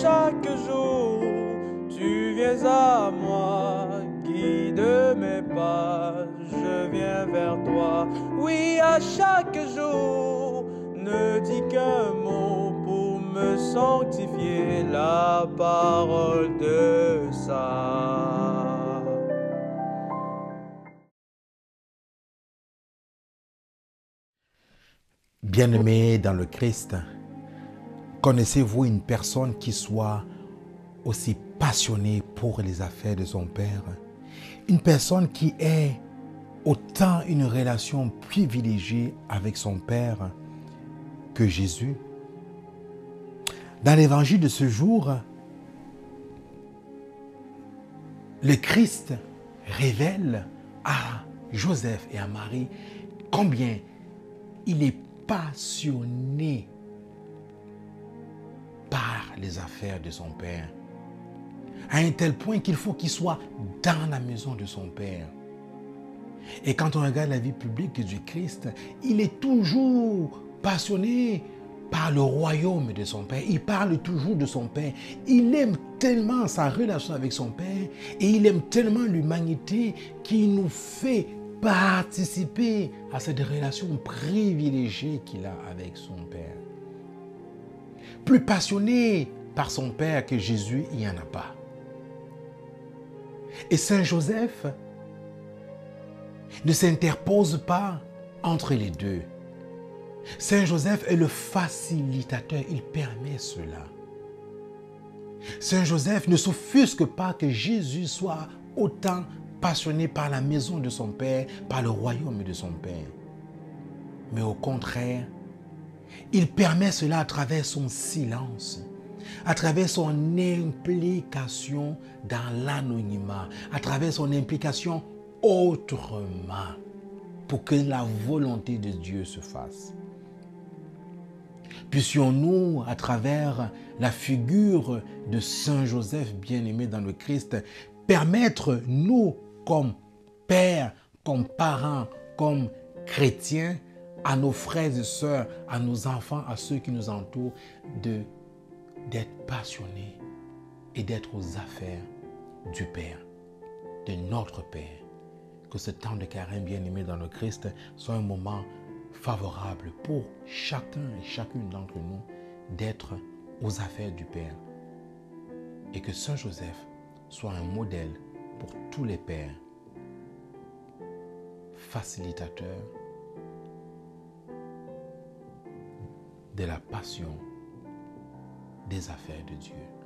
chaque jour, tu viens à moi, guide mes pas, je viens vers toi. Oui, à chaque jour, ne dis qu'un mot pour me sanctifier la parole de ça. Bien-aimés dans le Christ, connaissez-vous une personne qui soit aussi passionnée pour les affaires de son Père? Une personne qui ait autant une relation privilégiée avec son Père que Jésus? Dans l'évangile de ce jour, le Christ révèle à Joseph et à Marie combien il est passionné les affaires de son Père. À un tel point qu'il faut qu'il soit dans la maison de son Père. Et quand on regarde la vie publique du Christ, il est toujours passionné par le royaume de son Père. Il parle toujours de son Père. Il aime tellement sa relation avec son Père et il aime tellement l'humanité qu'il nous fait participer à cette relation privilégiée qu'il a avec son Père. Plus passionné par son Père que Jésus, il n'y en a pas. Et Saint Joseph ne s'interpose pas entre les deux. Saint Joseph est le facilitateur, il permet cela. Saint Joseph ne s'offusque pas que Jésus soit autant passionné par la maison de son Père, par le royaume de son Père. Mais au contraire, il permet cela à travers son silence, à travers son implication dans l'anonymat, à travers son implication autrement, pour que la volonté de Dieu se fasse. Puissions-nous, à travers la figure de Saint Joseph bien-aimé dans le Christ, permettre, nous, comme pères, comme parents, comme chrétiens, à nos frères et sœurs, à nos enfants, à ceux qui nous entourent, de d'être passionnés et d'être aux affaires du Père, de notre Père. Que ce temps de carême bien-aimé dans le Christ soit un moment favorable pour chacun et chacune d'entre nous d'être aux affaires du Père. Et que Saint Joseph soit un modèle pour tous les pères, facilitateur de la passion des affaires de Dieu.